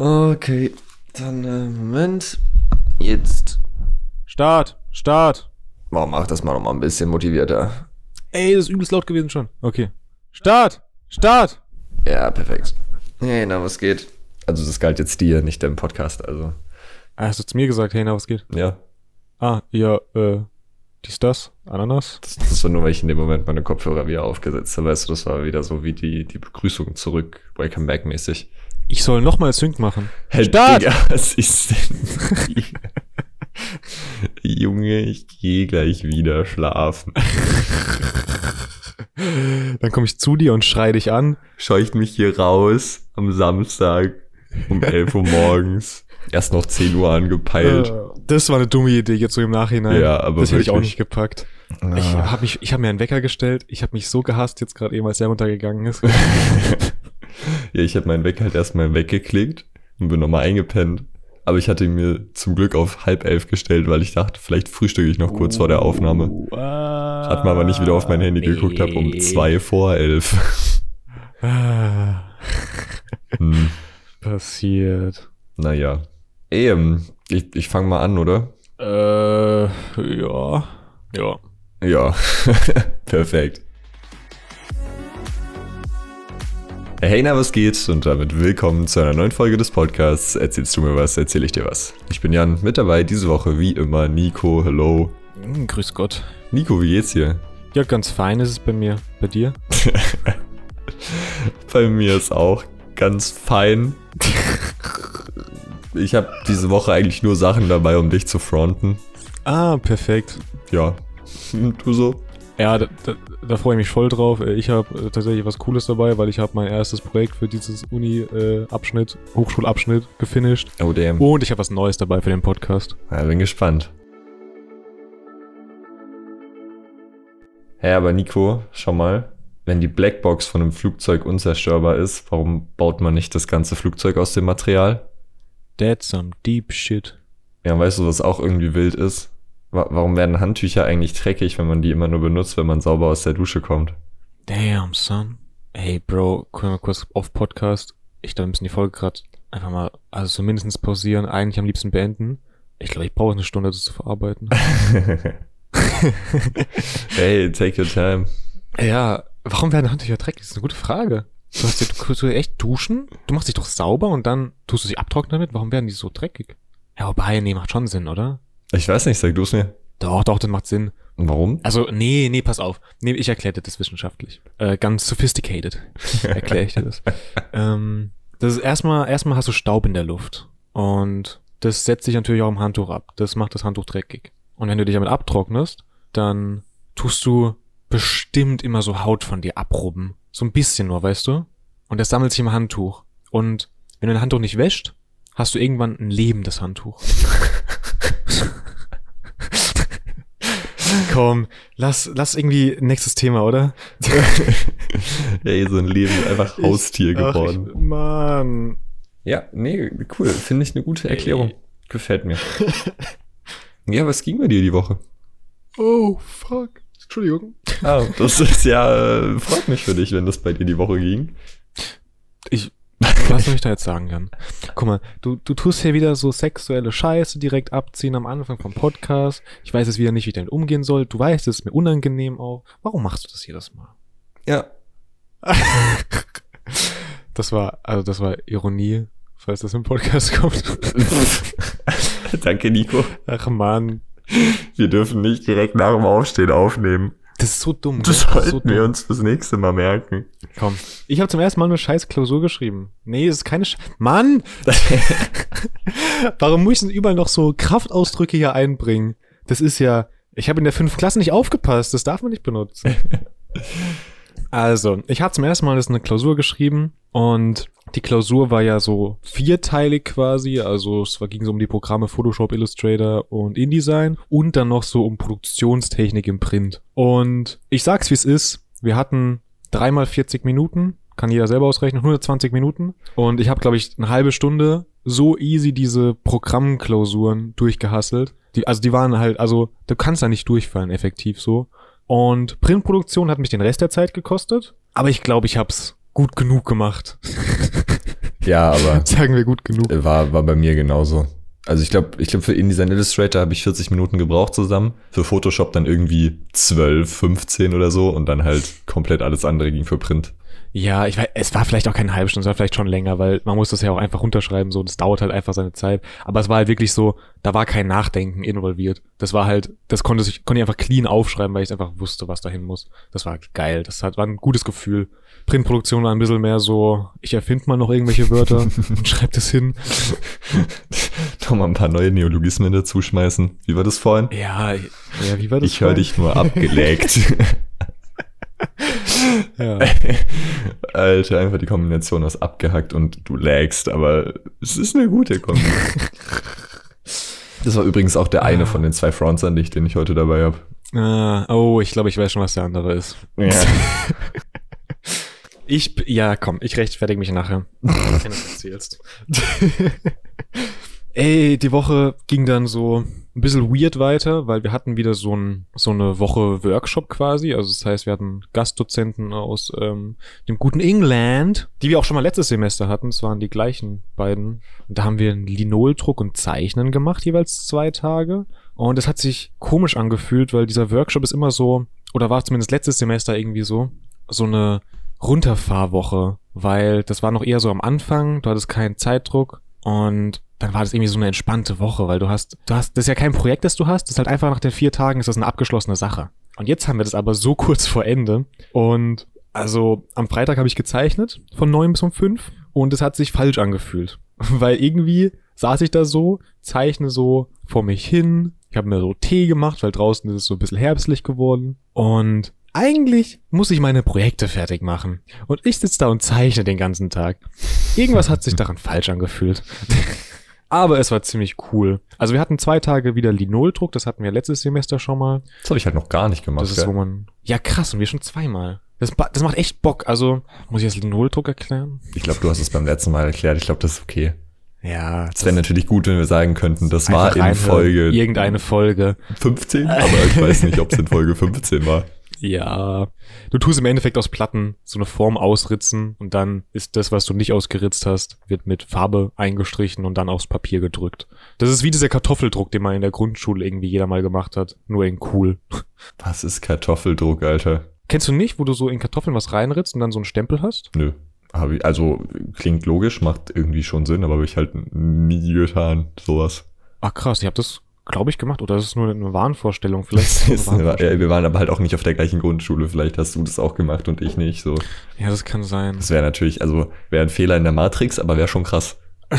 Okay, dann äh, Moment. Jetzt. Start, Start. Warum mach das mal noch mal ein bisschen motivierter? Ey, das ist übelst laut gewesen schon. Okay. Start, Start. Ja, perfekt. Hey, na, was geht? Also, das galt jetzt dir, nicht deinem Podcast, also. Ah, Hast du zu mir gesagt, hey, na, was geht? Ja. Ah, ja, äh, dies, das, Ananas. Das, das war nur, weil ich in dem Moment meine Kopfhörer wieder aufgesetzt habe. Weißt du, das war wieder so wie die, die Begrüßung zurück, Welcome Back mäßig. Ich soll nochmal Sync machen. Hey, Start! Digga, was ist denn? Junge, ich gehe gleich wieder schlafen. Dann komme ich zu dir und schrei dich an. Scheucht mich hier raus am Samstag um 11 Uhr morgens. Erst noch 10 Uhr angepeilt. Äh, Das war eine dumme Idee jetzt so im Nachhinein. Ja, aber das hätte ich auch nicht gepackt. Ich Ah. habe mich, ich habe mir einen Wecker gestellt. Ich habe mich so gehasst jetzt gerade eben, als er runtergegangen ist. Ja, ich habe meinen Wecker halt erstmal weggeklickt und bin nochmal eingepennt. Aber ich hatte ihn mir zum Glück auf halb elf gestellt, weil ich dachte, vielleicht frühstücke ich noch kurz vor der Aufnahme. Hat man aber nicht wieder auf mein Handy geguckt, habe um zwei vor elf. Ah, Hm, passiert. naja. Ey, ähm, ich, ich fange mal an, oder? Äh, ja. Ja. Ja, perfekt. Hey, na, was geht? Und damit willkommen zu einer neuen Folge des Podcasts. Erzählst du mir was, erzähl ich dir was. Ich bin Jan, mit dabei diese Woche wie immer Nico, hello. Hm, Grüß Gott. Nico, wie geht's dir? Ja, ganz fein ist es bei mir. Bei dir? Bei mir ist auch ganz fein. Ich habe diese Woche eigentlich nur Sachen dabei, um dich zu fronten. Ah, perfekt. Ja. Du so? Ja, da, da, da freue ich mich voll drauf. Äh, Ich habe äh, tatsächlich was Cooles dabei, weil ich habe mein erstes Projekt für dieses Uni-Abschnitt, Hochschulabschnitt gefinisht. Oh, damn. Und ich habe was Neues dabei für den Podcast. Ja, bin gespannt. Hä, aber Nico, schau mal. Wenn die Blackbox von einem Flugzeug unzerstörbar ist, warum baut man nicht das ganze Flugzeug aus dem Material? That's some deep shit. Ja, weißt du, was auch irgendwie wild ist? Wa warum werden Handtücher eigentlich dreckig, wenn man die immer nur benutzt, wenn man sauber aus der Dusche kommt? Damn, son. Hey, Bro, können wir kurz auf Podcast? Ich glaube, wir müssen die Folge gerade einfach mal, also zumindest pausieren, eigentlich am liebsten beenden. Ich glaube, ich brauche eine Stunde, das zu verarbeiten. hey, take your time. ja, warum werden Handtücher dreckig? Das ist eine gute Frage. Du hast dir, du, du echt duschen? Du machst dich doch sauber und dann tust du sie abtrocknen damit? Warum werden die so dreckig? Ja, wobei, nee, macht schon Sinn, oder? Ich weiß nicht, sag du es mir. Doch, doch, das macht Sinn. Und warum? Also, nee, nee, pass auf. Nee, ich erkläre dir das wissenschaftlich. Äh, ganz sophisticated erkläre ich dir das. ähm, das ist erstmal, erstmal hast du Staub in der Luft. Und das setzt sich natürlich auch im Handtuch ab. Das macht das Handtuch dreckig. Und wenn du dich damit abtrocknest, dann tust du bestimmt immer so Haut von dir abrubben. So ein bisschen nur, weißt du? Und das sammelt sich im Handtuch. Und wenn du dein Handtuch nicht wäscht, hast du irgendwann ein lebendes Handtuch. Komm, lass, lass irgendwie nächstes Thema, oder? Ey, so ein Leben ist einfach Haustier Ach, geworden. Ich, Mann. Ja, nee, cool. Finde ich eine gute Erklärung. Gefällt mir. ja, was ging bei dir die Woche? Oh, fuck. Entschuldigung. Ah, das ist ja, äh, freut mich für dich, wenn das bei dir die Woche ging. Ich, was soll ich da jetzt sagen, Jan? Guck mal, du, du tust hier wieder so sexuelle Scheiße direkt abziehen am Anfang vom Podcast. Ich weiß jetzt wieder nicht, wie ich damit umgehen soll. Du weißt, es ist mir unangenehm auch. Warum machst du das jedes Mal? Ja. Das war, also das war Ironie, falls das im Podcast kommt. Danke, Nico. Ach man, Wir dürfen nicht direkt nach dem Aufstehen aufnehmen. Das ist so dumm. Das gell? sollten wir uns fürs nächste Mal merken. Komm. Ich habe zum ersten Mal eine scheiß Klausur geschrieben. Nee, es ist keine Sch Mann! Warum muss ich denn überall noch so Kraftausdrücke hier einbringen? Das ist ja. Ich habe in der fünf Klasse nicht aufgepasst. Das darf man nicht benutzen. Also, ich habe zum ersten Mal das eine Klausur geschrieben und die Klausur war ja so vierteilig quasi. Also es ging so um die Programme Photoshop, Illustrator und InDesign und dann noch so um Produktionstechnik im Print. Und ich sag's wie es ist. Wir hatten dreimal 40 Minuten, kann jeder selber ausrechnen, 120 Minuten. Und ich habe, glaube ich, eine halbe Stunde so easy diese Programmklausuren durchgehasselt. Die, also die waren halt, also du kannst da nicht durchfallen, effektiv so. Und Printproduktion hat mich den Rest der Zeit gekostet. Aber ich glaube, ich hab's gut genug gemacht. Ja, aber Sagen wir gut genug. war, war bei mir genauso. Also ich glaube, ich glaube für InDesign Illustrator habe ich 40 Minuten gebraucht zusammen. Für Photoshop dann irgendwie 12, 15 oder so und dann halt komplett alles andere ging für Print. Ja, ich weiß, es war vielleicht auch keine halbe Stunde, es war vielleicht schon länger, weil man muss das ja auch einfach runterschreiben, so, das dauert halt einfach seine Zeit. Aber es war halt wirklich so, da war kein Nachdenken involviert. Das war halt, das konnte ich, konnte ich einfach clean aufschreiben, weil ich einfach wusste, was dahin muss. Das war geil. Das hat, war ein gutes Gefühl. Printproduktion war ein bisschen mehr so, ich erfinde mal noch irgendwelche Wörter und schreibe das hin. Nochmal ein paar neue Neologismen dazu schmeißen. Wie war das vorhin? Ja, ja, wie war das? Ich höre dich nur abgeleckt. Ja. Alter, einfach die Kombination aus abgehackt und du lagst, aber es ist eine gute Kombi. Das war übrigens auch der eine von den zwei Fronts an dich, den ich heute dabei habe. Ah, oh, ich glaube, ich weiß schon, was der andere ist. Ja. Ich, ja, komm, ich rechtfertige mich nachher. wenn du es erzählst. Ey, die Woche ging dann so ein bisschen weird weiter, weil wir hatten wieder so, ein, so eine Woche Workshop quasi. Also das heißt, wir hatten Gastdozenten aus ähm, dem guten England, die wir auch schon mal letztes Semester hatten. Es waren die gleichen beiden. Und da haben wir einen Linoldruck und Zeichnen gemacht, jeweils zwei Tage. Und das hat sich komisch angefühlt, weil dieser Workshop ist immer so, oder war zumindest letztes Semester irgendwie so, so eine Runterfahrwoche, weil das war noch eher so am Anfang, du hattest keinen Zeitdruck und dann war das irgendwie so eine entspannte Woche, weil du hast, du hast, das ist ja kein Projekt, das du hast, das ist halt einfach nach den vier Tagen ist das eine abgeschlossene Sache. Und jetzt haben wir das aber so kurz vor Ende und also am Freitag habe ich gezeichnet von neun bis um fünf und es hat sich falsch angefühlt, weil irgendwie saß ich da so, zeichne so vor mich hin, ich habe mir so Tee gemacht, weil draußen ist es so ein bisschen herbstlich geworden und eigentlich muss ich meine Projekte fertig machen. Und ich sitze da und zeichne den ganzen Tag. Irgendwas hat sich daran falsch angefühlt. Aber es war ziemlich cool. Also wir hatten zwei Tage wieder Linoldruck, das hatten wir letztes Semester schon mal. Das habe ich halt noch gar nicht gemacht. Das ist, wo man. Ja, krass, und wir schon zweimal. Das, das macht echt Bock. Also, muss ich das Linoldruck erklären? Ich glaube, du hast es beim letzten Mal erklärt. Ich glaube, das ist okay. Ja, Es wäre natürlich gut, wenn wir sagen könnten, das war in. Folge Irgendeine Folge. 15, aber ich weiß nicht, ob es in Folge 15 war. Ja. Du tust im Endeffekt aus Platten so eine Form ausritzen und dann ist das, was du nicht ausgeritzt hast, wird mit Farbe eingestrichen und dann aufs Papier gedrückt. Das ist wie dieser Kartoffeldruck, den man in der Grundschule irgendwie jeder mal gemacht hat. Nur in cool. Was ist Kartoffeldruck, Alter? Kennst du nicht, wo du so in Kartoffeln was reinritzt und dann so einen Stempel hast? Nö. Hab ich, also klingt logisch, macht irgendwie schon Sinn, aber habe ich halt nie getan, sowas. Ah krass, ich habe das, glaube ich, gemacht. Oder ist es nur eine Wahnvorstellung? Vielleicht ist eine eine, Wahnvorstellung. ja, wir waren aber halt auch nicht auf der gleichen Grundschule. Vielleicht hast du das auch gemacht und ich nicht. So, Ja, das kann sein. das wäre natürlich, also wäre ein Fehler in der Matrix, aber wäre schon krass.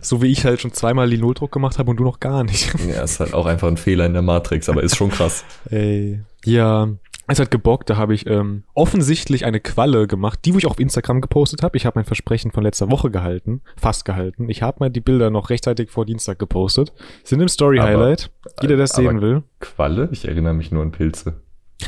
So wie ich halt schon zweimal Linoldruck gemacht habe und du noch gar nicht. Ja, ist halt auch einfach ein Fehler in der Matrix, aber ist schon krass. Ey. Ja, es hat gebockt, da habe ich ähm, offensichtlich eine Qualle gemacht, die wo ich auch auf Instagram gepostet habe. Ich habe mein Versprechen von letzter Woche gehalten, fast gehalten. Ich habe mal die Bilder noch rechtzeitig vor Dienstag gepostet. Sind im Story Aber- Highlight. Jeder, der es aber- sehen will. Qualle? Ich erinnere mich nur an Pilze.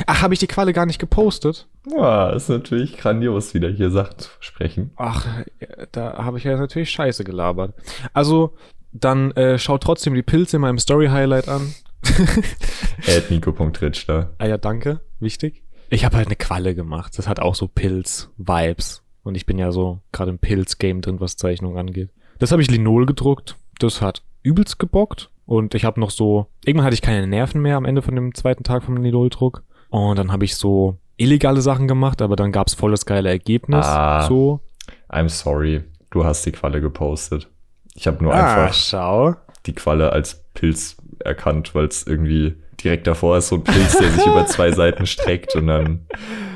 Ach, habe ich die Qualle gar nicht gepostet? Ja, ist natürlich grandios, wieder hier Sachen zu versprechen. Ach, äh, da habe ich ja natürlich Scheiße gelabert. Also, dann äh, schaut trotzdem die Pilze in meinem Story Highlight an. Add Nico.ritsch da. Ah ja, danke. Wichtig. Ich habe halt eine Qualle gemacht. Das hat auch so Pilz-Vibes. Und ich bin ja so gerade im Pilz-Game drin, was Zeichnung angeht. Das habe ich Linol gedruckt. Das hat übelst gebockt. Und ich habe noch so... Irgendwann hatte ich keine Nerven mehr am Ende von dem zweiten Tag vom Linol-Druck. Und dann habe ich so illegale Sachen gemacht, aber dann gab's voll das geile Ergebnis. Ah. So. I'm sorry, du hast die Qualle gepostet. Ich habe nur Ah, einfach schau. die Qualle als Pilz erkannt, weil es irgendwie direkt davor ist so ein Pilz, der sich über zwei Seiten streckt und dann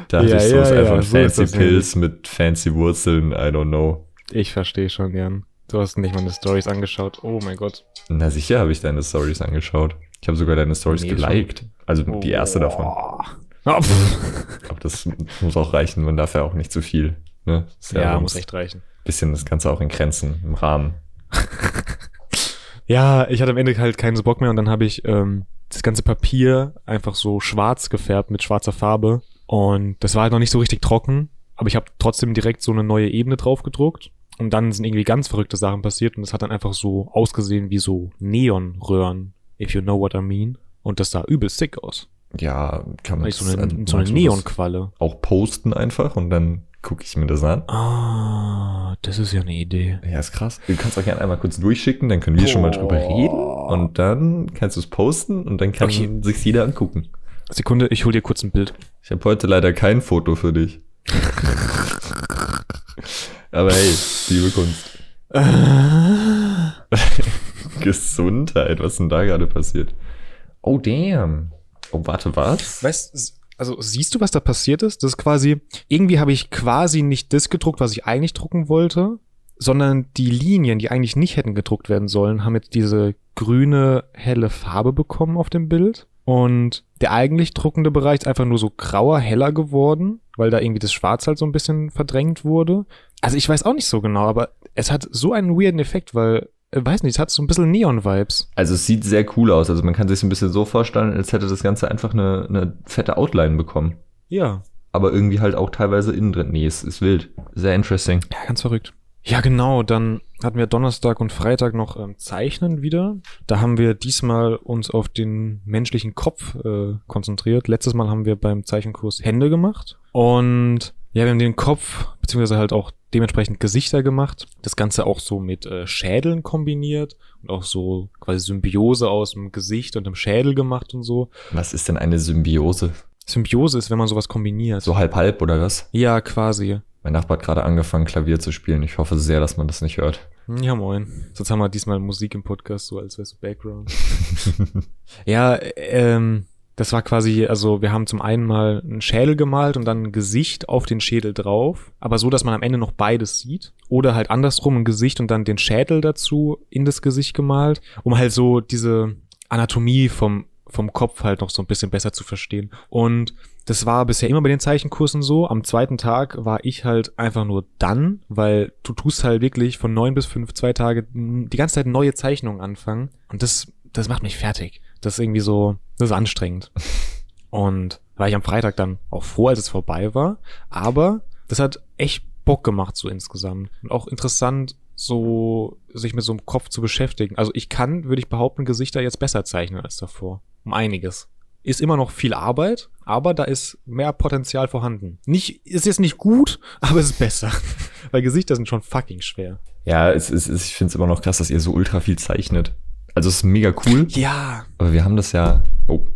dachte Ja, ich so, ja, ist einfach ja, ein so fancy das Pilz mit fancy Wurzeln, I don't know. Ich verstehe schon, Jan. Du hast nicht meine Stories angeschaut. Oh mein Gott. Na sicher habe ich deine Stories angeschaut. Ich habe sogar deine Stories Nee, schon. geliked. Also die erste davon. Pff. Aber das muss auch reichen, man darf ja auch nicht zu viel. Ne? Ja, so muss echt reichen. Bisschen das Ganze auch in Grenzen, im Rahmen. Ja, ich hatte am Ende halt keinen so Bock mehr und dann habe ich ähm, das ganze Papier einfach so schwarz gefärbt mit schwarzer Farbe und das war halt noch nicht so richtig trocken, aber ich habe trotzdem direkt so eine neue Ebene drauf gedruckt und dann sind irgendwie ganz verrückte Sachen passiert und es hat dann einfach so ausgesehen wie so Neonröhren, if you know what I mean. Und das sah übel sick aus. Ja, kann man ich so eine, also so eine Neonqualle. auch posten einfach und dann gucke ich mir das an. Ah, das ist ja eine Idee. Ja, ist krass. Du kannst auch gerne einmal kurz durchschicken, dann können wir schon mal drüber reden und dann kannst du es posten und dann kann Okay. sich jeder angucken. Sekunde, ich hol dir kurz ein Bild. Ich habe heute leider kein Foto für dich. Aber hey, liebe Kunst. Gesundheit, was ist denn da gerade passiert? Oh, damn. Oh, warte, was? Weißt also siehst du, was da passiert ist? Das ist quasi, irgendwie habe ich quasi nicht das gedruckt, was ich eigentlich drucken wollte, sondern die Linien, die eigentlich nicht hätten gedruckt werden sollen, haben jetzt diese grüne, helle Farbe bekommen auf dem Bild. Und der eigentlich druckende Bereich ist einfach nur so grauer, heller geworden, weil da irgendwie das Schwarz halt so ein bisschen verdrängt wurde. Also ich weiß auch nicht so genau, aber es hat so einen weirden Effekt, weil, weiß nicht, es hat so ein bisschen Neon-Vibes. Also es sieht sehr cool aus. Also man kann sich ein bisschen so vorstellen, als hätte das Ganze einfach eine, eine fette Outline bekommen. Ja. Aber irgendwie halt auch teilweise innen drin. Nee, es ist wild. Sehr interesting. Ja, ganz verrückt. Ja, genau. Dann hatten wir Donnerstag und Freitag noch ähm, Zeichnen wieder. Da haben wir diesmal uns auf den menschlichen Kopf äh, konzentriert. Letztes Mal haben wir beim Zeichenkurs Hände gemacht. Und ja, wir haben den Kopf, beziehungsweise halt auch dementsprechend Gesichter gemacht. Das Ganze auch so mit äh, Schädeln kombiniert und auch so quasi Symbiose aus dem Gesicht und dem Schädel gemacht und so. Was ist denn eine Symbiose? Symbiose ist, wenn man sowas kombiniert. So halb halb oder was? Ja, quasi. Mein Nachbar hat gerade angefangen, Klavier zu spielen. Ich hoffe sehr, dass man das nicht hört. Ja, moin. Sonst haben wir diesmal Musik im Podcast, so als wär's Background. ja, ähm, das war quasi, also wir haben zum einen mal einen Schädel gemalt und dann ein Gesicht auf den Schädel drauf, aber so, dass man am Ende noch beides sieht. Oder halt andersrum ein Gesicht und dann den Schädel dazu in das Gesicht gemalt, um halt so diese Anatomie vom, vom Kopf halt noch so ein bisschen besser zu verstehen. Und das war bisher immer bei den Zeichenkursen so. Am zweiten Tag war ich halt einfach nur dann, weil du tust halt wirklich von neun bis fünf, zwei Tage die ganze Zeit neue Zeichnungen anfangen. Und das, das macht mich fertig. Das ist irgendwie so, das ist anstrengend. Und war ich am Freitag dann auch froh, als es vorbei war. Aber das hat echt Bock gemacht so insgesamt. Und auch interessant, so sich mit so einem Kopf zu beschäftigen. Also ich kann, würde ich behaupten, Gesichter jetzt besser zeichnen als davor. Um einiges. Ist immer noch viel Arbeit, aber da ist mehr Potenzial vorhanden. Nicht, ist jetzt nicht gut, aber es ist besser. Weil Gesichter sind schon fucking schwer. Ja, es ist, es- ich finde es immer noch krass, dass ihr so ultra viel zeichnet. Also es ist mega cool, Ja. aber wir haben das ja, oh,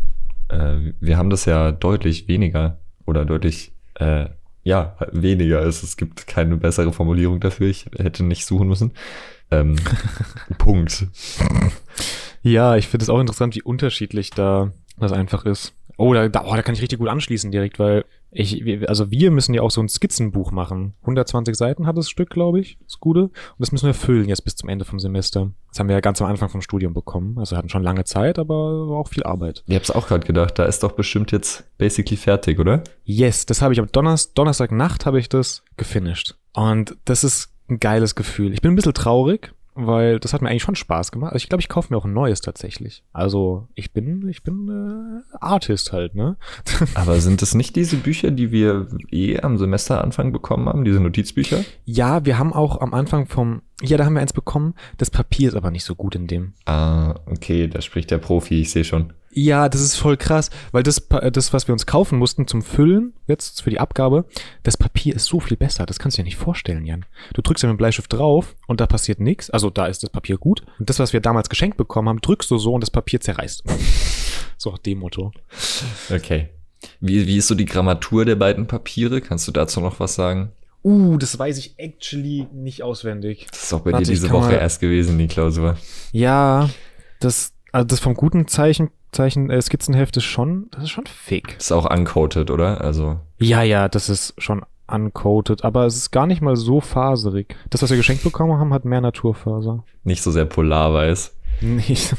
äh, wir haben das ja deutlich weniger oder deutlich, äh, ja, weniger. Es, es gibt keine bessere Formulierung dafür. Ich hätte nicht suchen müssen. Ähm, Punkt. Ja, ich finde es auch interessant, wie unterschiedlich da das einfach ist. Oh da, da, oh, da kann ich richtig gut anschließen direkt, weil ich, also wir müssen ja auch so ein Skizzenbuch machen. 120 Seiten hat das Stück, glaube ich, das Gute. Und das müssen wir füllen jetzt bis zum Ende vom Semester. Das haben wir ja ganz am Anfang vom Studium bekommen. Also hatten schon lange Zeit, aber war auch viel Arbeit. Ich hab's auch gerade gedacht, da ist doch bestimmt jetzt basically fertig, oder? Yes, das habe ich am Donnerstag, Donnerstagnacht habe ich das gefinisht. Und das ist ein geiles Gefühl. Ich bin ein bisschen traurig, weil das hat mir eigentlich schon Spaß gemacht. Also ich glaube, ich kaufe mir auch ein neues tatsächlich. Also ich bin, ich bin äh, Artist halt, ne? Aber sind das nicht diese Bücher, die wir eh am Semesteranfang bekommen haben, diese Notizbücher? Ja, wir haben auch am Anfang vom, ja, da haben wir eins bekommen. Das Papier ist aber nicht so gut in dem. Ah, okay, da spricht der Profi, ich sehe schon. Ja, das ist voll krass, weil das, Pa- das, was wir uns kaufen mussten zum Füllen, jetzt für die Abgabe, das Papier ist so viel besser. Das kannst du dir nicht vorstellen, Jan. Du drückst ja mit dem Bleistift drauf und da passiert nichts. Also da ist das Papier gut. Und das, was wir damals geschenkt bekommen haben, drückst du so und das Papier zerreißt. So nach dem Motto. Okay. Wie, wie ist so die Grammatur der beiden Papiere? Kannst du dazu noch was sagen? Uh, das weiß ich actually nicht auswendig. Das ist auch bei Warte, dir diese Woche erst gewesen, die Klausur. Ja, das, also das vom guten Zeichen, Zeichen, äh, Skizzenheft ist schon, das ist schon fake. Ist auch uncoated, oder? Also, Ja, ja, das ist schon uncoated, aber es ist gar nicht mal so faserig. Das, was wir geschenkt bekommen haben, hat mehr Naturfaser. nicht so sehr polarweiß. Nicht.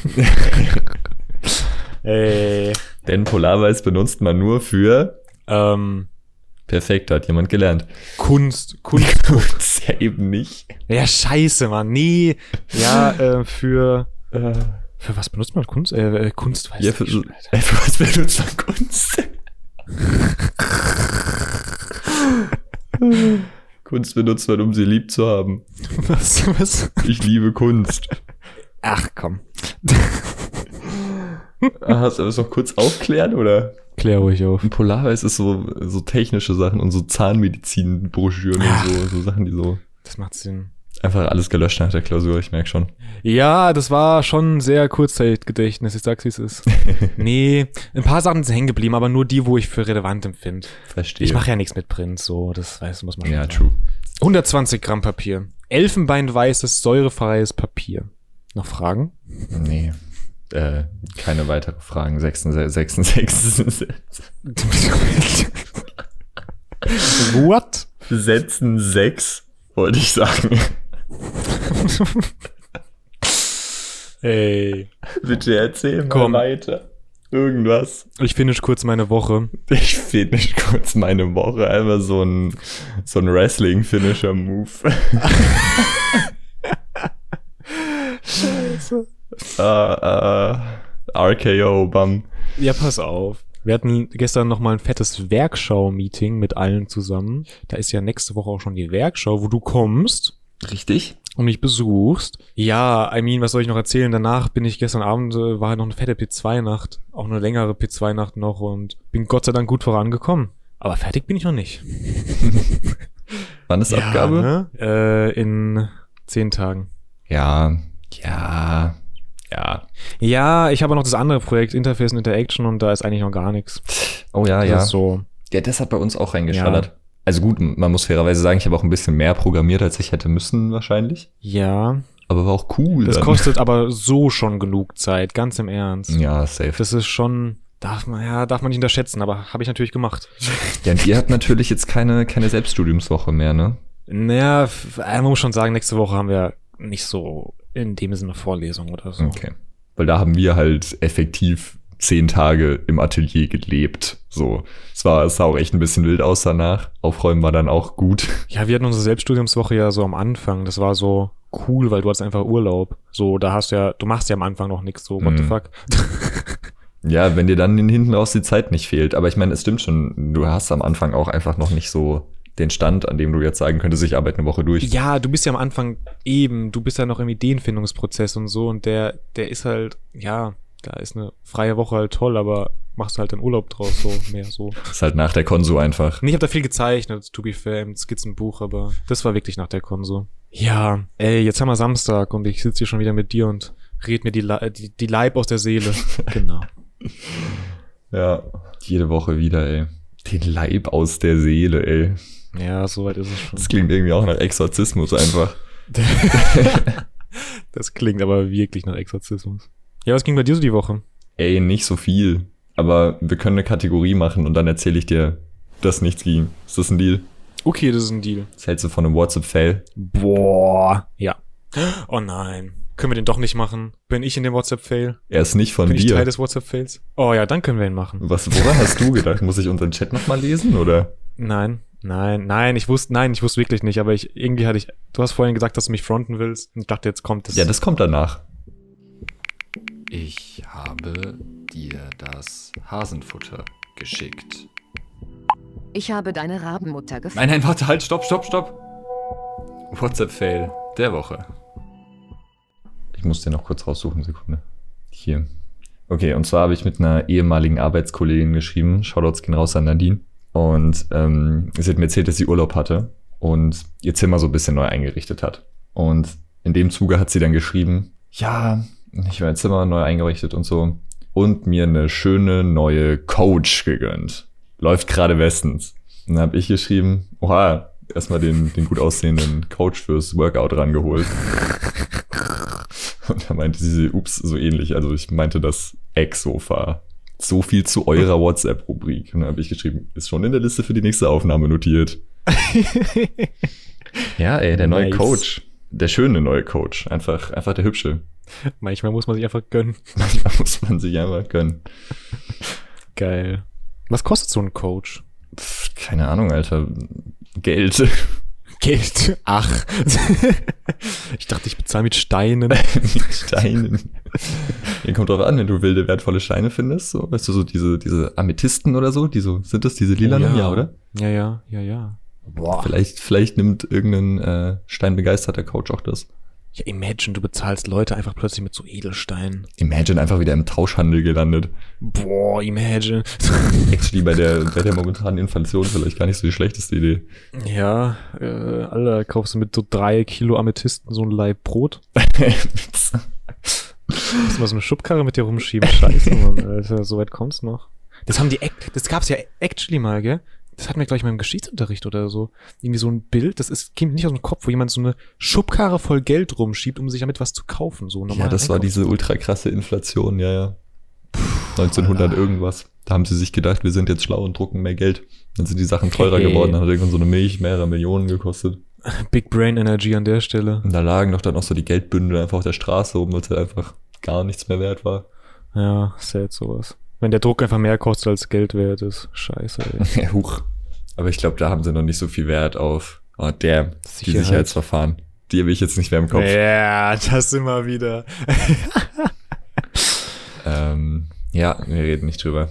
Ey. Denn polarweiß benutzt man nur für Ähm, perfekt, hat jemand gelernt. Kunst, Kunst. Tut's ja eben nicht. ja, scheiße, Mann. Nee. Ja, äh, für. Für was benutzt man Kunst? Äh, äh, Kunst weiß Ja, ich für, schon, Alter. äh, für was benutzt man Kunst? Kunst benutzt man, um sie lieb zu haben. Was, was? Ich liebe Kunst. Ach komm. Ah, Hast du das noch kurz aufklären, oder? Klär ruhig auf. Ein Polarweiß ist so, so technische Sachen und so Zahnmedizin-Broschüren Ah. und so, so Sachen, die so Das macht Sinn. Einfach alles gelöscht nach der Klausur, ich merk schon. Ja, das war schon sehr Kurzzeitgedächtnis, ich sag's wie es ist. nee, ein paar Sachen sind hängen geblieben, aber nur die, wo ich für relevant empfinde. Verstehe. Ich mache ja nichts mit Print, so, das weiß, muss man schon Ja, sagen. true. 120 Gramm Papier. Elfenbeinweißes, säurefreies Papier. Noch Fragen? Nee. Äh, keine weitere Fragen. 66, 66, What? Sätzen 6, wollte ich sagen. Ey. Bitte erzähl mal Komm. weiter. Irgendwas. Ich finish kurz meine Woche. Ich finish kurz meine Woche. Einfach so ein, so ein Wrestling-Finisher-Move. Scheiße. äh, äh, RKO, bam. Ja, pass auf. Wir hatten gestern noch mal ein fettes Werkschau-Meeting mit allen zusammen. Da ist ja nächste Woche auch schon die Werkschau, wo du kommst Richtig? und mich besuchst. Ja, I mean, was soll ich noch erzählen? Danach bin ich gestern Abend, äh, war halt noch eine fette P2-Nacht, auch eine längere P2-Nacht noch und bin Gott sei Dank gut vorangekommen. Aber fertig bin ich noch nicht. Wann ist Abgabe? Ne? Äh, in zehn Tagen. Ja, ja, ja. Ja, ich habe noch das andere Projekt, Interface und Interaction, und da ist eigentlich noch gar nichts. Oh ja, Das ja. so. Ja, das hat bei uns auch reingeschallert. Also gut, man muss fairerweise sagen, ich habe auch ein bisschen mehr programmiert, als ich hätte müssen wahrscheinlich. Ja, Aber war auch cool. das dann. kostet aber so schon genug Zeit, ganz im Ernst. Ja, safe. Das ist schon, darf man, ja, darf man nicht unterschätzen, aber habe ich natürlich gemacht. Ja, und ihr habt natürlich jetzt keine, keine Selbststudiumswoche mehr, ne? Naja, äh, man muss schon sagen, nächste Woche haben wir nicht so in dem Sinne Vorlesung oder so. Okay. Weil da haben wir halt effektiv zehn Tage im Atelier gelebt. So. Es war, es sah auch echt ein bisschen wild aus danach. Aufräumen war dann auch gut. Ja, wir hatten unsere Selbststudiumswoche ja so am Anfang. Das war so cool, weil du hattest einfach Urlaub. So, da hast du ja, du machst ja am Anfang noch nichts, so, what the Mhm. fuck. Ja, wenn dir dann hinten raus die Zeit nicht fehlt. Aber ich meine, es stimmt schon, du hast am Anfang auch einfach noch nicht so den Stand, an dem du jetzt sagen könntest, ich arbeite eine Woche durch. Ja, du bist ja am Anfang eben, du bist ja noch im Ideenfindungsprozess und so und der, der ist halt, ja, da ist eine freie Woche halt toll, aber machst du halt den Urlaub draus, so, mehr so. ist halt nach der Konso einfach. Nee, ich habe da viel gezeichnet, to be fair, im Skizzenbuch, aber das war wirklich nach der Konso. Ja, ey, jetzt haben wir Samstag und ich sitze hier schon wieder mit dir und red mir die, Le die, die Leib aus der Seele. genau. Ja, jede Woche wieder, ey. Den Leib aus der Seele, ey. Ja, soweit ist es schon. Das klingt irgendwie auch nach Exorzismus einfach. Das klingt aber wirklich nach Exorzismus. Ja, was ging bei dir so die Woche? Ey, nicht so viel. Aber wir können eine Kategorie machen und dann erzähle ich dir, dass nichts ging. Ist das ein Deal? Okay, das ist ein Deal. Was hältst du von einem WhatsApp-Fail? Boah. Ja. Oh nein. Können wir den doch nicht machen? Bin ich in dem WhatsApp-Fail? Er ist nicht von Bin ich dir. Teil des WhatsApp-Fails? Oh ja, dann können wir ihn machen. Was, woran hast du gedacht? Muss ich unseren Chat nochmal lesen, oder? Nein, nein, nein, ich wusste, nein, ich wusste wirklich nicht, aber ich, irgendwie hatte ich, du hast vorhin gesagt, dass du mich fronten willst und ich dachte, jetzt kommt das. Ja, das kommt danach. Ich habe dir das Hasenfutter geschickt. Ich habe deine Rabenmutter gefunden. Nein, nein, warte, halt, stopp, stopp, stopp. WhatsApp-Fail der Woche. Ich muss den noch kurz raussuchen, Sekunde. Hier. Okay, und zwar habe ich mit einer ehemaligen Arbeitskollegin geschrieben. Shoutouts gehen raus an Nadine. Und ähm, sie hat mir erzählt, dass sie Urlaub hatte und ihr Zimmer so ein bisschen neu eingerichtet hat. Und in dem Zuge hat sie dann geschrieben, ja, ich habe mein Zimmer neu eingerichtet und so. Und mir eine schöne neue Coach gegönnt. Läuft gerade bestens. Und dann habe ich geschrieben, oha, erstmal den, den gut aussehenden Coach fürs Workout rangeholt. Und da meinte sie, ups, so ähnlich. Also ich meinte das Ex-Sofa. So viel zu eurer WhatsApp-Rubrik. Und dann habe ich geschrieben, ist schon in der Liste für die nächste Aufnahme notiert. Ja, ey, der neue Nice. Coach. Der schöne neue Coach. Einfach, einfach der hübsche. Manchmal muss man sich einfach gönnen. Manchmal muss man sich einfach gönnen. Geil. Was kostet so ein Coach? Pff, keine Ahnung, Alter. Geld. Geld. Ach. ich dachte, ich bezahle mit Steinen. Mit Steinen. Hier kommt drauf an, wenn du wilde, wertvolle Steine findest. So, weißt du, so diese, diese Amethysten oder so, die so, sind das diese lilanen? Oh ja. oder? Ja, ja, ja, ja. Boah. Vielleicht, vielleicht nimmt irgendein äh, steinbegeisterter Coach auch das. Ja, imagine, du bezahlst Leute einfach plötzlich mit so Edelsteinen. Imagine einfach wieder im Tauschhandel gelandet. Boah, imagine. Actually bei der, bei der momentanen Inflation vielleicht gar nicht so die schlechteste Idee. ja, äh, Alter, kaufst du mit so drei Kilo Amethysten so ein Laib Brot? Du mal so eine Schubkarre mit dir rumschieben? Scheiße, Mann, Alter, so weit kommt's noch. Das haben die, das gab's ja actually mal, gell? Das hatten wir, glaube ich, mal im Geschichtsunterricht oder so. Irgendwie so ein Bild, das ist, kommt nicht aus dem Kopf, wo jemand so eine Schubkarre voll Geld rumschiebt, um sich damit was zu kaufen, so normal. ja, das war diese ultra krasse Inflation, ja, ja. 1900 irgendwas. Da haben sie sich gedacht, wir sind jetzt schlau und drucken mehr Geld. Dann sind die Sachen teurer Okay. geworden, dann hat irgendwann so eine Milch mehrere Millionen gekostet. Big Brain Energy an der Stelle. Und da lagen doch dann auch so die Geldbündel einfach auf der Straße oben, weil es halt einfach gar nichts mehr wert war. Ja, sad sowas. Wenn der Druck einfach mehr kostet als Geld wert ist. Scheiße, ey. Huch. Aber ich glaube, da haben sie noch nicht so viel Wert auf oh, der, die Sicherheit. Sicherheitsverfahren. Die habe ich jetzt nicht mehr im Kopf. Ja, das immer wieder. Ähm, ja, wir reden nicht drüber.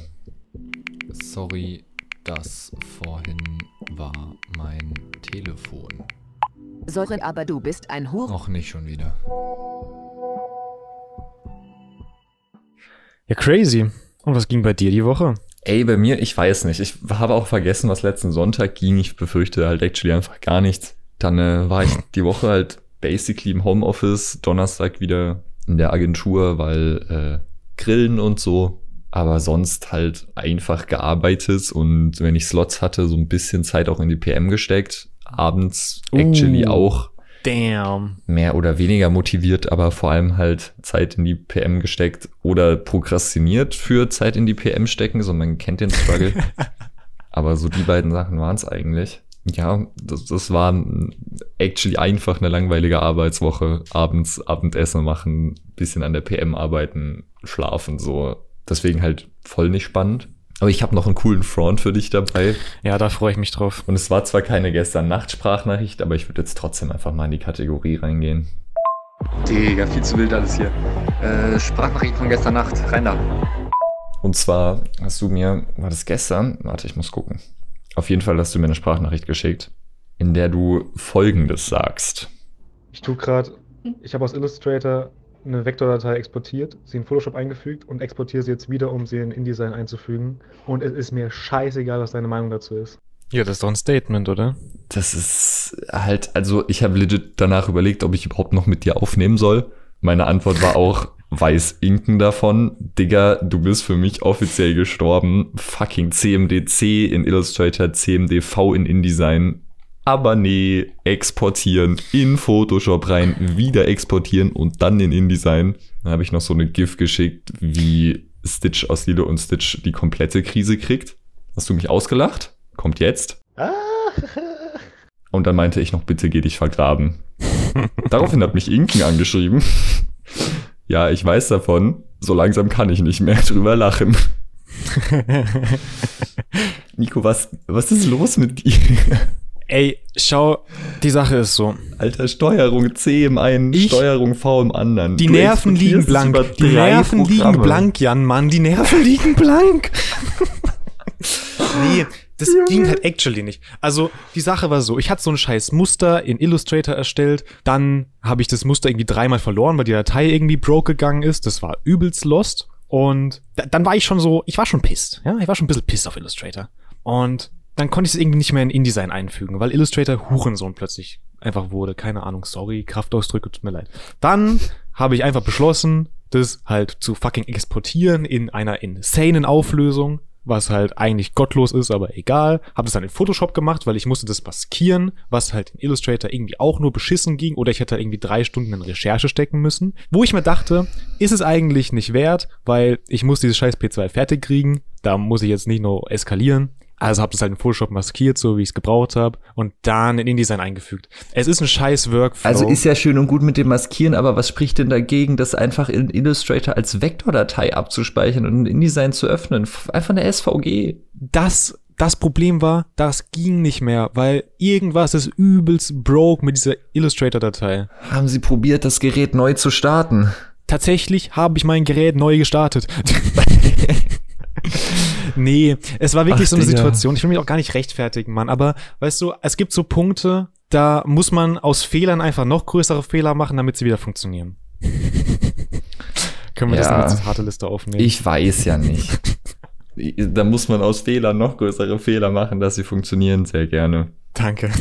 Sorry, das vorhin war mein Telefon. Sorry, aber du bist ein Hure. Noch nicht schon wieder. Ja, crazy. Und was ging bei dir die Woche? Ey, bei mir, ich weiß nicht. Ich habe auch vergessen, was letzten Sonntag ging. Ich befürchte halt actually einfach gar nichts. Dann äh, war ich die Woche halt basically im Homeoffice, Donnerstag wieder in der Agentur, weil äh, Grillen und so. Aber sonst halt einfach gearbeitet und wenn ich Slots hatte, so ein bisschen Zeit auch in die PM gesteckt. Abends actually Uh. auch Damn. mehr oder weniger motiviert, aber vor allem halt Zeit in die PM gesteckt oder prokrastiniert für Zeit in die PM stecken. So, man kennt den Struggle. aber so die beiden Sachen waren es eigentlich. Ja, das, das war actually einfach eine langweilige Arbeitswoche. Abends Abendessen machen, bisschen an der PM arbeiten, schlafen, so. Deswegen halt voll nicht spannend. Aber ich habe noch einen coolen Front für dich dabei. Ja, da freue ich mich drauf. Und es war zwar keine gestern Nacht-Sprachnachricht, aber ich würde jetzt trotzdem einfach mal in die Kategorie reingehen. Digga, viel zu wild alles hier. Äh, Sprachnachricht von gestern Nacht. Rein da. Und zwar hast du mir, war das gestern? Warte, ich muss gucken. Auf jeden Fall hast du mir eine Sprachnachricht geschickt, in der du Folgendes sagst. Ich tue gerade, ich habe aus Illustrator eine Vektordatei exportiert, sie in Photoshop eingefügt und exportiere sie jetzt wieder, um sie in InDesign einzufügen. Und es ist mir scheißegal, was deine Meinung dazu ist. Ja, das ist doch ein Statement, oder? Das ist halt, also ich habe legit danach überlegt, ob ich überhaupt noch mit dir aufnehmen soll. Meine Antwort war auch weiß inken davon. Digga, du bist für mich offiziell gestorben. Fucking CMDC in Illustrator, CMDV in InDesign. Aber nee, exportieren, in Photoshop rein, wieder exportieren und dann in InDesign. Dann habe ich noch so eine GIF geschickt, wie Stitch aus Lilo und Stitch die komplette Krise kriegt. Hast du mich ausgelacht? Kommt jetzt. Und dann meinte ich noch, bitte geh dich vergraben. Daraufhin hat mich Inken angeschrieben. ja, ich weiß davon. So langsam kann ich nicht mehr drüber lachen. Nico, was, was ist los mit dir? Ey, schau, die Sache ist so. Alter, Steuerung C im einen, Ich- Steuerung V im anderen. Die Du Nerven liegen blank. Die Nerven liegen Programme. blank, Jan, Mann. Die Nerven liegen blank. nee, das ging halt actually nicht. Also, die Sache war so, ich hatte so ein scheiß Muster in Illustrator erstellt, dann habe ich das Muster irgendwie dreimal verloren, weil die Datei irgendwie broke gegangen ist. Das war übelst lost. Und da, dann war ich schon so, ich war schon pissed. Ja, ich war schon ein bisschen pissed auf Illustrator. Und dann konnte ich es irgendwie nicht mehr in InDesign einfügen, weil Illustrator Hurensohn plötzlich einfach wurde. Keine Ahnung, sorry, Kraftausdrücke, tut mir leid. Dann habe ich einfach beschlossen, das halt zu fucking exportieren in einer insanen Auflösung, was halt eigentlich gottlos ist, aber egal. Habe das dann in Photoshop gemacht, weil ich musste das maskieren, was halt in Illustrator irgendwie auch nur beschissen ging oder ich hätte irgendwie drei Stunden in Recherche stecken müssen. Wo ich mir dachte, ist es eigentlich nicht wert, weil ich muss dieses scheiß P2 fertig kriegen, da muss ich jetzt nicht nur eskalieren. Also habe das halt in Photoshop maskiert, so wie ich es gebraucht habe, und dann in InDesign eingefügt. Es ist ein scheiß Workflow. Also ist ja schön und gut mit dem Maskieren, aber was spricht denn dagegen, das einfach in Illustrator als Vektordatei abzuspeichern und in InDesign zu öffnen? Einfach eine SVG. das, das Problem war, das ging nicht mehr, weil irgendwas ist übelst broke mit dieser Illustrator-Datei. Haben Sie probiert, das Gerät neu zu starten? Tatsächlich habe ich mein Gerät neu gestartet. nee, es war wirklich Ach, so eine Digga. Situation. Ich will mich auch gar nicht rechtfertigen, Mann. Aber weißt du, es gibt so Punkte, da muss man aus Fehlern einfach noch größere Fehler machen, damit sie wieder funktionieren. Können wir das Ja. dann als harte Liste aufnehmen? Ich weiß ja nicht. Da muss man aus Fehlern noch größere Fehler machen, dass sie funktionieren, sehr gerne. Danke.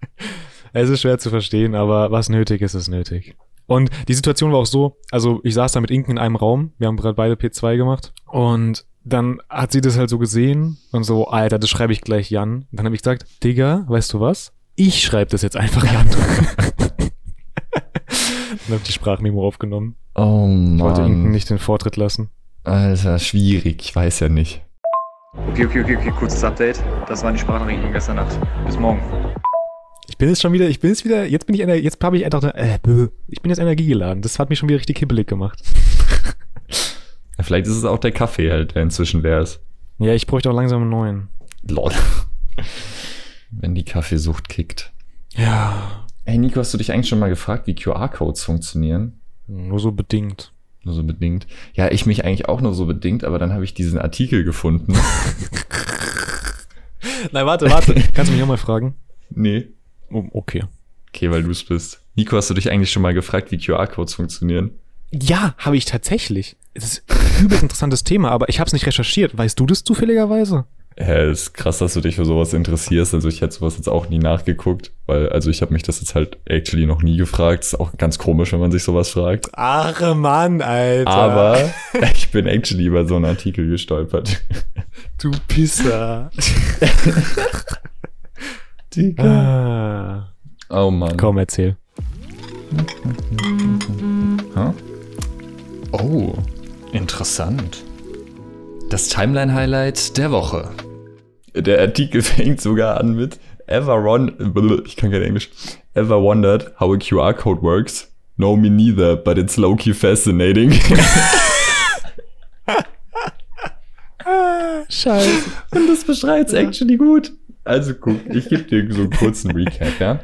es ist schwer zu verstehen, aber was nötig ist, ist nötig. Und die Situation war auch so, also ich saß da mit Inken in einem Raum, wir haben gerade beide P2 gemacht und dann hat sie das halt so gesehen und so, Alter, das schreibe ich gleich Jan. Und dann habe ich gesagt, Digga, weißt du was? Ich schreibe das jetzt einfach Jan. dann habe ich die Sprachmemo aufgenommen. Oh Ich wollte Inken Mann. nicht den Vortritt lassen. Alter, schwierig. Ich weiß ja nicht. Okay, okay, okay, okay, kurzes Update. Das waren die Sprachnachrichten von gestern Nacht. Bis morgen. Ich bin jetzt schon wieder, ich bin jetzt wieder, jetzt bin ich, jetzt habe ich einfach, äh, bö. ich bin jetzt energiegeladen. Das hat mich schon wieder richtig hibbelig gemacht. Ja, vielleicht ist es auch der Kaffee halt, der inzwischen leer ist. Ja, ich bräuchte auch langsam einen neuen. Lol. Wenn die Kaffeesucht kickt. Ja, Hey Nico, hast du dich eigentlich schon mal gefragt, wie QR-Codes funktionieren? nur so bedingt. Nur so bedingt. Ja, ich mich eigentlich auch nur so bedingt, aber dann habe ich diesen Artikel gefunden. Nein, warte, warte. Kannst du mich auch mal fragen? nee. Oh, okay. Okay, weil du es bist. Nico, hast du dich eigentlich schon mal gefragt, wie QR-Codes funktionieren? Ja, habe ich tatsächlich. Es ist ein übelst interessantes Thema, aber ich habe es nicht recherchiert. Weißt du das zufälligerweise? Ja, ist krass, dass du dich für sowas interessierst. Also ich hätte sowas jetzt auch nie nachgeguckt, weil, also ich habe mich das jetzt halt actually noch nie gefragt. ist auch ganz komisch, wenn man sich sowas fragt. Ach Mann, Alter. Aber ich bin actually über so einen Artikel gestolpert. du Pisser. ah. Oh Mann. Komm, erzähl. Huh? Oh, interessant. Das Timeline-Highlight der Woche. Der Artikel fängt sogar an mit Ever won ich kann kein Englisch. Ever wondered how a QR code works? No, me neither, but it's low-key fascinating. Scheiße. Und das beschreibt's actually gut. Also guck, ich gebe dir so einen kurzen Recap, ja?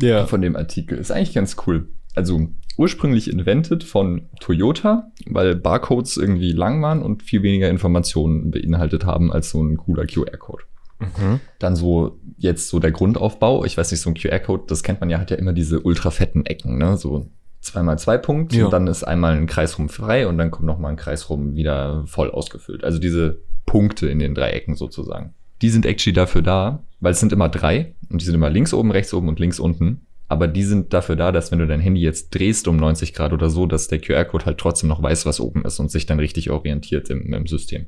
Ja. von dem Artikel. Ist eigentlich ganz cool. Also ursprünglich invented von Toyota, weil Barcodes irgendwie lang waren und viel weniger Informationen beinhaltet haben als so ein cooler QR-Code. Mhm. Dann so jetzt so der Grundaufbau. Ich weiß nicht, so ein QR-Code, das kennt man ja, hat ja immer diese ultra fetten Ecken, ne? So zweimal zwei Punkt Ja. und dann ist einmal ein Kreis rum frei und dann kommt noch mal ein Kreis rum wieder voll ausgefüllt. Also diese Punkte in den drei Ecken sozusagen. Die sind actually dafür da, weil es sind immer drei und die sind immer links oben, rechts oben und links unten. Aber die sind dafür da, dass wenn du dein Handy jetzt drehst um 90 Grad oder so, dass der QR-Code halt trotzdem noch weiß, was oben ist und sich dann richtig orientiert im, im System.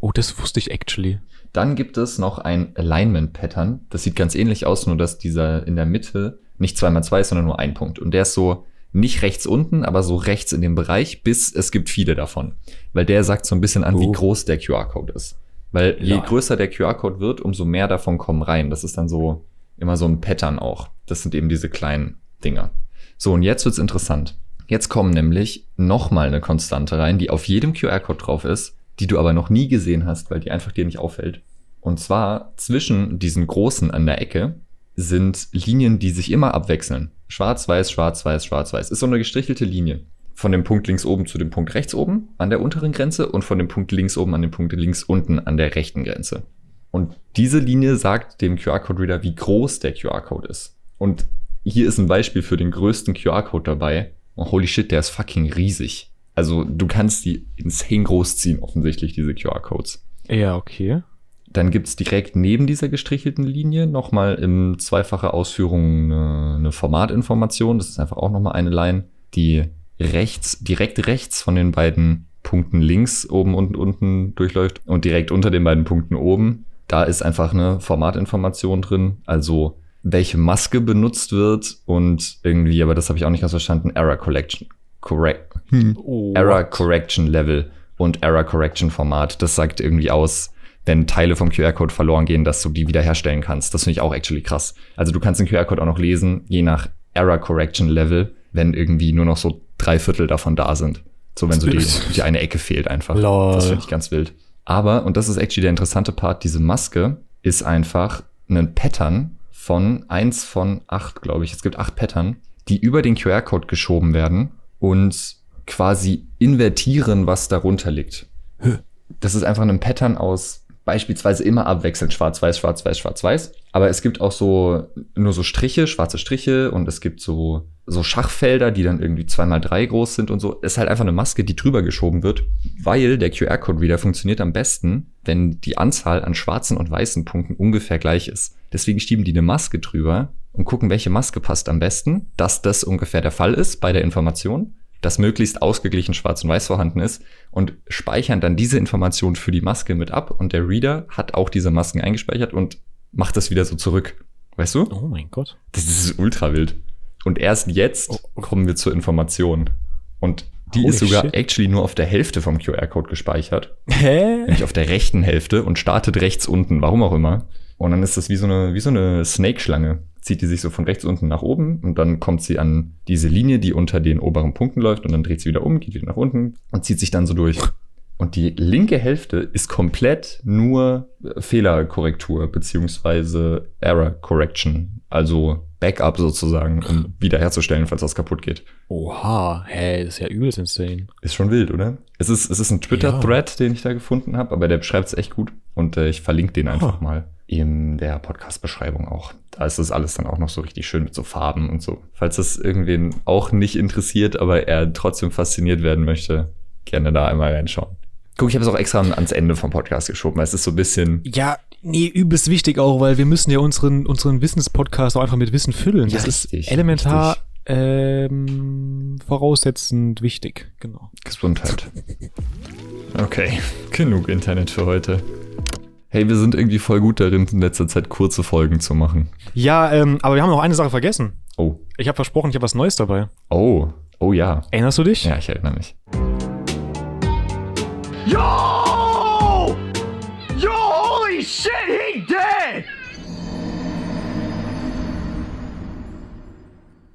Oh, das wusste ich actually. Dann gibt es noch ein Alignment-Pattern. Das sieht ganz ähnlich aus, nur dass dieser in der Mitte nicht zweimal zwei ist, sondern nur ein Punkt. Und der ist so nicht rechts unten, aber so rechts in dem Bereich, bis es gibt viele davon. Weil der sagt so ein bisschen an, wie Oh. groß der QR-Code ist. Weil je Ja. größer der QR-Code wird, umso mehr davon kommen rein. Das ist dann so immer so ein Pattern auch. Das sind eben diese kleinen Dinger. So, und jetzt wird's interessant. Jetzt kommen nämlich nochmal eine Konstante rein, die auf jedem QR-Code drauf ist, die du aber noch nie gesehen hast, weil die einfach dir nicht auffällt. Und zwar zwischen diesen großen an der Ecke sind Linien, die sich immer abwechseln. Schwarz, weiß, schwarz, weiß, schwarz, weiß. Ist so eine gestrichelte Linie. Von dem Punkt links oben zu dem Punkt rechts oben an der unteren Grenze und von dem Punkt links oben an den Punkt links unten an der rechten Grenze. Und diese Linie sagt dem QR-Code-Reader, wie groß der QR-Code ist. Und hier ist ein Beispiel für den größten QR-Code dabei. Und holy shit, der ist fucking riesig. Also du kannst die insane groß ziehen, offensichtlich, diese QR-Codes. Ja, okay. Dann gibt's direkt neben dieser gestrichelten Linie nochmal in zweifacher Ausführung eine, eine Formatinformation. Das ist einfach auch nochmal eine Line, die rechts, direkt rechts von den beiden Punkten links oben und unten durchläuft und direkt unter den beiden Punkten oben. Da ist einfach eine Formatinformation drin, also welche Maske benutzt wird und irgendwie, aber das habe ich auch nicht ganz verstanden, Error Collection. Correct. Oh, Error Correction Level und Error Correction Format. Das sagt irgendwie aus, wenn Teile vom QR-Code verloren gehen, dass du die wiederherstellen kannst. Das finde ich auch actually krass. Also du kannst den QR-Code auch noch lesen, je nach Error Correction Level, wenn irgendwie nur noch so drei Viertel davon da sind. So wenn so die, die eine Ecke fehlt einfach. Lol. Das finde ich ganz wild. Aber, und das ist actually der interessante Part, diese Maske ist einfach ein Pattern von eins von acht, glaube ich. Es gibt acht Pattern, die über den QR-Code geschoben werden und quasi invertieren, was darunter liegt. Das ist einfach ein Pattern aus beispielsweise immer abwechselnd schwarz-weiß, schwarz-weiß, schwarz-weiß. Aber es gibt auch so nur so Striche, schwarze Striche und es gibt so, so Schachfelder, die dann irgendwie zweimal drei groß sind und so. Es ist halt einfach eine Maske, die drüber geschoben wird, weil der QR-Code-Reader funktioniert am besten, wenn die Anzahl an schwarzen und weißen Punkten ungefähr gleich ist. Deswegen schieben die eine Maske drüber und gucken, welche Maske passt am besten, dass das ungefähr der Fall ist bei der Information dass möglichst ausgeglichen schwarz und weiß vorhanden ist und speichern dann diese Information für die Maske mit ab und der Reader hat auch diese Masken eingespeichert und macht das wieder so zurück. Weißt du? Oh mein Gott. Das ist ultra wild. Und erst jetzt Oh. kommen wir zur Information. Und die Holy ist sogar shit. actually nur auf der Hälfte vom QR-Code gespeichert. Hä? Nämlich auf der rechten Hälfte und startet rechts unten, warum auch immer. Und dann ist das wie so eine, wie so eine Snake-Schlange. Zieht die sich so von rechts unten nach oben und dann kommt sie an diese Linie, die unter den oberen Punkten läuft und dann dreht sie wieder um, geht wieder nach unten und zieht sich dann so durch. Und die linke Hälfte ist komplett nur Fehlerkorrektur beziehungsweise Error Correction, also Backup sozusagen, um wiederherzustellen, falls was kaputt geht. Oha, hä, das ist ja übelst insane. Ist schon wild, oder? Es ist, es ist ein Twitter-Thread, den ich da gefunden habe, aber der beschreibt es echt gut. Und äh, ich verlinke den einfach mal in der Podcast-Beschreibung auch. Da ist das alles dann auch noch so richtig schön mit so Farben und so. Falls das irgendwen auch nicht interessiert, aber er trotzdem fasziniert werden möchte, gerne da einmal reinschauen. Guck, ich habe es auch extra ans Ende vom Podcast geschoben, weil es ist so ein bisschen. Ja, nee, übelst wichtig auch, weil wir müssen ja unseren, unseren Wissenspodcast auch einfach mit Wissen füllen. Ja, das richtig, ist elementar richtig. ähm, voraussetzend wichtig, genau. Gesundheit. Okay, genug Internet für heute. Hey, wir sind irgendwie voll gut darin, in letzter Zeit kurze Folgen zu machen. Ja, ähm, aber wir haben noch eine Sache vergessen. Oh, Ich habe versprochen, ich habe was Neues dabei. oh, oh ja. Erinnerst du dich? Ja, ich erinnere mich. Yo! Yo, holy shit, he dead!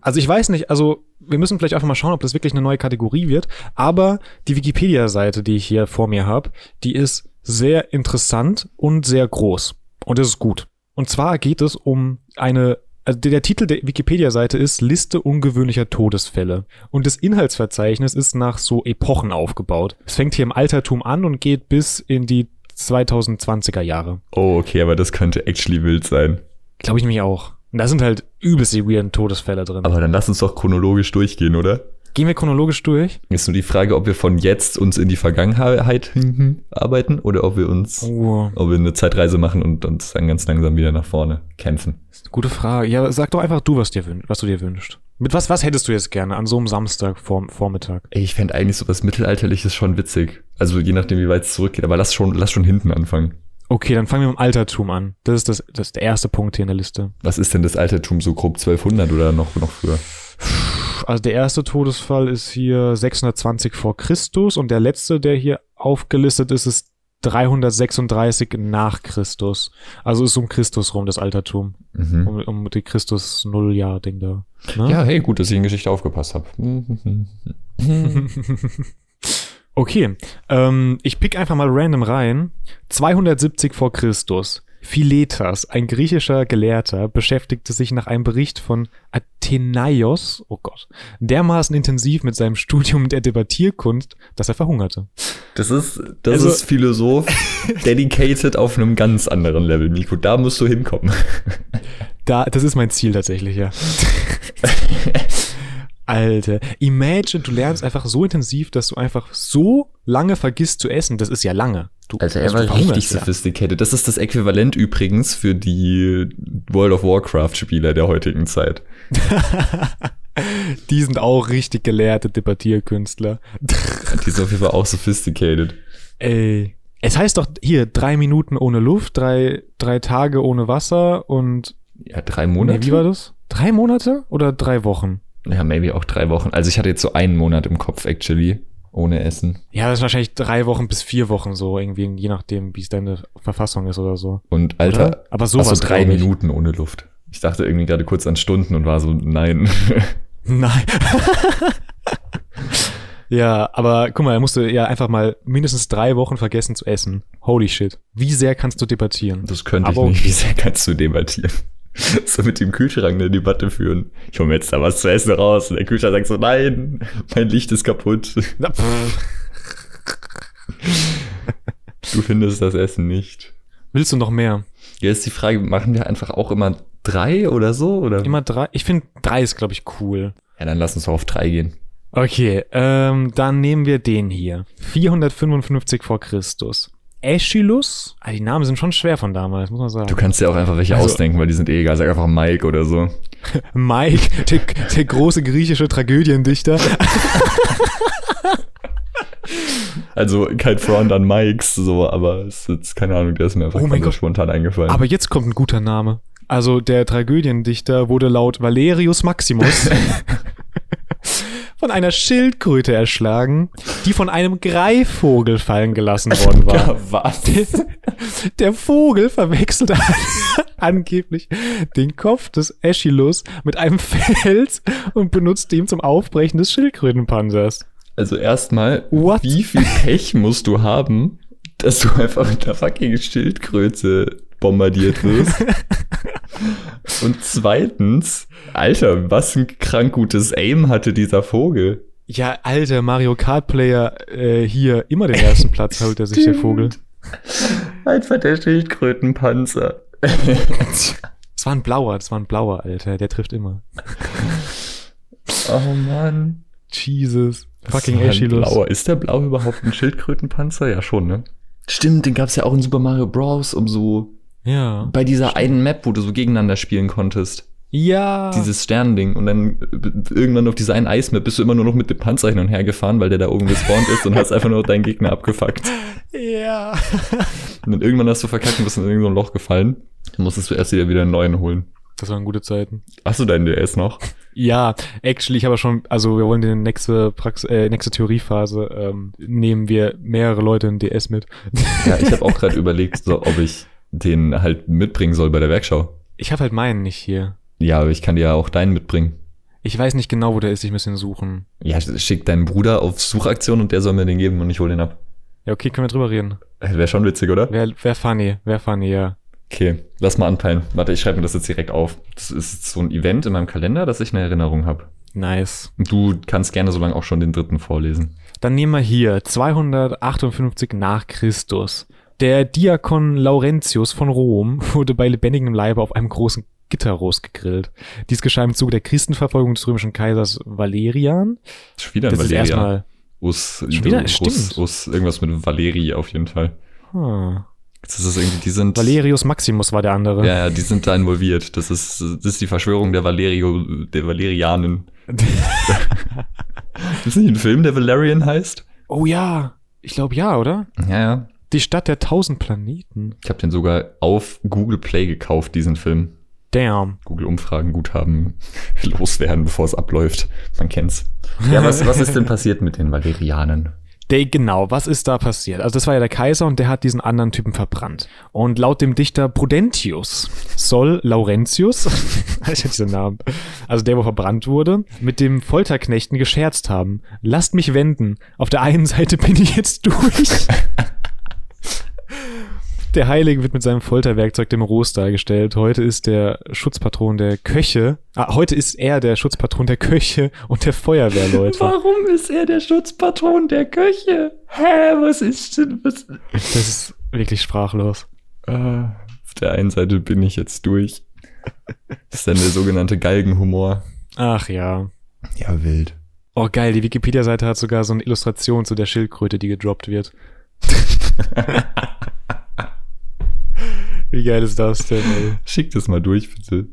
Also ich weiß nicht, also wir müssen vielleicht einfach mal schauen, ob das wirklich eine neue Kategorie wird. Aber die Wikipedia-Seite, die ich hier vor mir habe, die ist sehr interessant und sehr groß. Und das ist gut. Und zwar geht es um eine, also der, Titel der Wikipedia-Seite ist Liste ungewöhnlicher Todesfälle. Und das Inhaltsverzeichnis ist nach so Epochen aufgebaut. Es fängt hier im Altertum an und geht bis in die 2020er Jahre. Oh, okay, aber das könnte actually wild sein. Glaube ich nämlich auch. Und da sind halt übelst die weirden Todesfälle drin. Aber dann lass uns doch chronologisch durchgehen, oder? Gehen wir chronologisch durch? Ist nur die Frage, ob wir von jetzt uns in die Vergangenheit arbeiten oder ob wir uns, Oh, ob wir eine Zeitreise machen und uns dann ganz langsam wieder nach vorne kämpfen. gute Frage. Ja, sag doch einfach du, was, dir was du dir wünschst. Mit was, was hättest du jetzt gerne an so einem Samstag vor, Vormittag? Ey, ich fände eigentlich sowas Mittelalterliches schon witzig. Also je nachdem, wie weit es zurückgeht, aber lass schon, lass schon hinten anfangen. Okay, dann fangen wir mit dem Altertum an. Das ist das, das ist der erste Punkt hier in der Liste. Was ist denn das Altertum so grob 1200 oder noch, noch früher? Also der erste Todesfall ist hier 620 vor Christus und der letzte, der hier aufgelistet ist, ist 336 nach Christus. Also ist um Christus rum das Altertum. Mhm. Um, um die Christus Nulljahr-Ding da. Ne? Ja, hey, gut, dass ich in Geschichte aufgepasst habe. Okay, ähm, ich pick einfach mal random rein. 270 vor Christus. Philetas, ein griechischer Gelehrter, beschäftigte sich nach einem Bericht von Athenaios, oh Gott, dermaßen intensiv mit seinem Studium der Debattierkunst, dass er verhungerte. Das ist, das Also- ist Philosoph dedicated auf einem ganz anderen Level, Nico. Da musst du hinkommen. Da, das ist mein Ziel tatsächlich, ja. Alter, imagine, du lernst einfach so intensiv, dass du einfach so lange vergisst zu essen. Das ist ja lange. Du, er also du war richtig ja. sophisticated. Das ist das Äquivalent übrigens für die World of Warcraft-Spieler der heutigen Zeit. Die sind auch richtig gelehrte Debattierkünstler. Die sind auf jeden Fall auch sophisticated. Ey. Es heißt doch hier drei Minuten ohne Luft, drei, drei Tage ohne Wasser und Ja, drei nee, Monate? wie war das? Drei Monate oder drei Wochen? Ja, maybe auch drei Wochen. Also ich hatte jetzt so einen Monat im Kopf, actually, ohne Essen. Ja, das ist wahrscheinlich drei Wochen bis vier Wochen so, irgendwie, je nachdem, wie es deine Verfassung ist oder so. Und Alter, Oder? Aber so, sowas, drei ich. Minuten ohne Luft. Ich dachte irgendwie gerade kurz an Stunden und war so, nein. Nein. ja, aber guck mal, er musste ja einfach mal mindestens drei Wochen vergessen zu essen. Holy shit. Wie sehr kannst du debattieren? Das könnte ich Aber nicht. okay. Wie sehr kannst du debattieren? So mit dem Kühlschrank eine Debatte führen. Ich hole mir jetzt da was zu essen raus. Und der Kühlschrank sagt so, nein, mein Licht ist kaputt. Du findest das Essen nicht. Willst du noch mehr? Ja, ist die Frage, machen wir einfach auch immer drei oder so? Oder? Immer drei? Ich finde, drei ist, glaube ich, cool. Ja, dann lass uns doch auf drei gehen. Okay, ähm, dann nehmen wir den hier. 455 vor Christus. Aeschylus? Ah, die Namen sind schon schwer von damals, muss man sagen. Du kannst dir auch einfach welche Also- ausdenken, weil die sind eh egal. Sag einfach Mike oder so. Mike, der, der große griechische Tragödiendichter. Also kein Front an Mikes, so, aber es ist jetzt, keine Ahnung, der ist mir einfach Oh mein Gott. spontan eingefallen. Aber jetzt kommt ein guter Name. Also der Tragödiendichter wurde laut Valerius Maximus von einer Schildkröte erschlagen, die von einem Greifvogel fallen gelassen worden war. Was? Der Vogel verwechselt an, angeblich den Kopf des Aeschylus mit einem Fels und benutzt ihn zum Aufbrechen des Schildkrötenpanzers. Also erstmal, What? wie viel Pech musst du haben, dass du einfach mit einer fucking Schildkröte bombardiert wirst? Und zweitens, Alter, was ein krank gutes Aim hatte dieser Vogel. Ja, alter Mario Kart Player äh, hier immer den ersten Platz holt er sich der Vogel. Einfach der Schildkrötenpanzer. Das war ein blauer, das war ein blauer, Alter, der trifft immer. oh Mann. Jesus. Fucking Das ein Aeschylus. Blauer. Ist der blau überhaupt ein Schildkrötenpanzer? Ja, schon, ne? Stimmt, den gab's ja auch in Super Mario Bros. um so Ja. bei dieser einen Map, wo du so gegeneinander spielen konntest. Ja. Dieses Sternding. Und dann äh, irgendwann auf dieser einen Eismap bist du immer nur noch mit dem Panzer hin und her gefahren, weil der da oben gespawnt ist und hast einfach nur deinen Gegner abgefuckt. ja. Und dann irgendwann hast du verkackt und bist in irgendein so Loch gefallen. Dann musstest du erst wieder wieder einen neuen holen. Das waren gute Zeiten. Hast du deinen DS noch? Ja, actually, ich habe schon, also wir wollen in die nächste Prax äh, nächste Theoriephase ähm, nehmen wir mehrere Leute in DS mit. Ja, ich habe auch gerade überlegt, so, ob ich den halt mitbringen soll bei der Werkschau. Ich habe halt meinen nicht hier. Ja, aber ich kann dir ja auch deinen mitbringen. Ich weiß nicht genau, wo der ist, ich muss ihn suchen. Ja, schick deinen Bruder auf Suchaktion und der soll mir den geben und ich hol den ab. Ja, okay, können wir drüber reden. Wäre schon witzig, oder? Wer, wer funny, wer funny, ja. Okay, lass mal anpeilen. Warte, ich schreibe mir das jetzt direkt auf. Das ist so ein Event in meinem Kalender, dass ich eine Erinnerung habe. Nice. Du kannst gerne so lange auch schon den dritten vorlesen. Dann nehmen wir hier 258 nach Christus. Der Diakon Laurentius von Rom wurde bei lebendigem Leibe auf einem großen Gitterrost gegrillt. Dies geschah im Zuge der Christenverfolgung des römischen Kaisers Valerian. Ist wieder Das ist Valeria. erstmal. Us, Schon wieder? Us, Stimmt. Us, irgendwas mit Valeri auf jeden Fall. Hm. Das ist irgendwie, die sind. Valerius Maximus war der andere. Ja, ja, die sind da involviert. Das ist, das ist die Verschwörung der Valerio, der Valerianen. ist nicht ein Film, der Valerian heißt? Oh ja, ich glaube ja, oder? Ja, ja. Die Stadt der tausend Planeten. Ich habe den sogar auf Google Play gekauft, diesen Film. Damn. Google Umfragen Guthaben loswerden, bevor es abläuft. Man kennt's. Ja, was, was ist denn passiert mit den Valerianen? Der, genau, was ist da passiert? Also das war ja der Kaiser und der hat diesen anderen Typen verbrannt. Und laut dem Dichter Prudentius soll Laurentius, ich hab diesen Namen, also der, wo verbrannt wurde, mit dem Folterknechten gescherzt haben. Lasst mich wenden. Auf der einen Seite bin ich jetzt durch. Der Heilige wird mit seinem Folterwerkzeug dem Ros dargestellt. Heute ist der Schutzpatron der Köche. Ah, heute ist er der Schutzpatron der Köche und der Feuerwehrleute. Warum ist er der Schutzpatron der Köche? Hä, was ist denn, was? Das ist wirklich sprachlos. Äh, auf der einen Seite bin ich jetzt durch. Das ist dann der sogenannte Galgenhumor. Ach ja. Ja, wild. Oh geil, die Wikipedia-Seite hat sogar so eine Illustration zu der Schildkröte, die gedroppt wird. Wie geil ist das denn, ey? Schick das mal durch, bitte.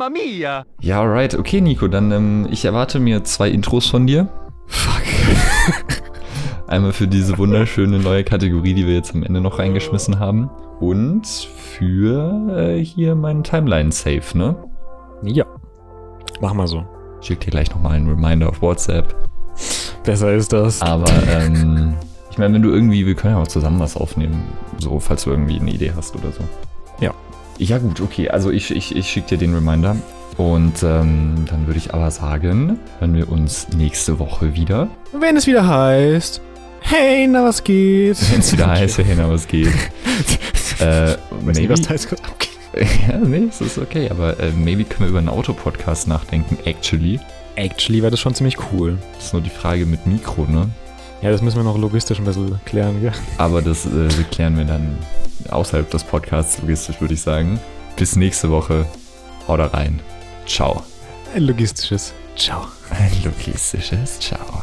Mamma mia! Ja, alright. Okay, Nico, dann ähm, ich erwarte mir zwei Intros von dir. Fuck. Einmal für diese wunderschöne neue Kategorie, die wir jetzt am Ende noch reingeschmissen haben. Und für äh, hier meinen Timeline-Save, ne? Ja. Mach mal so. Ich schick dir gleich nochmal einen Reminder auf WhatsApp. Besser ist das. Aber ähm, ich meine, wenn du irgendwie, wir können ja auch zusammen was aufnehmen, so, falls du irgendwie eine Idee hast oder so. Ja. Ja gut, okay, also ich, ich, ich schicke dir den Reminder. Und ähm, dann würde ich aber sagen, hören wir uns nächste Woche wieder. Wenn es wieder heißt, hey, na was geht? Wenn es wieder heißt, hey, na, was geht. äh, maybe, was gerade abgeht. ja, nee, es ist okay, aber äh, maybe können wir über einen Autopodcast nachdenken, actually. Actually wäre das schon ziemlich cool. Das ist nur die Frage mit Mikro, ne? Ja, das müssen wir noch logistisch ein bisschen klären, gell? Aber das äh, klären wir dann außerhalb des Podcasts logistisch, würde ich sagen. Bis nächste Woche. Haut da rein. Ciao. Ein logistisches Ciao. Ein logistisches Ciao.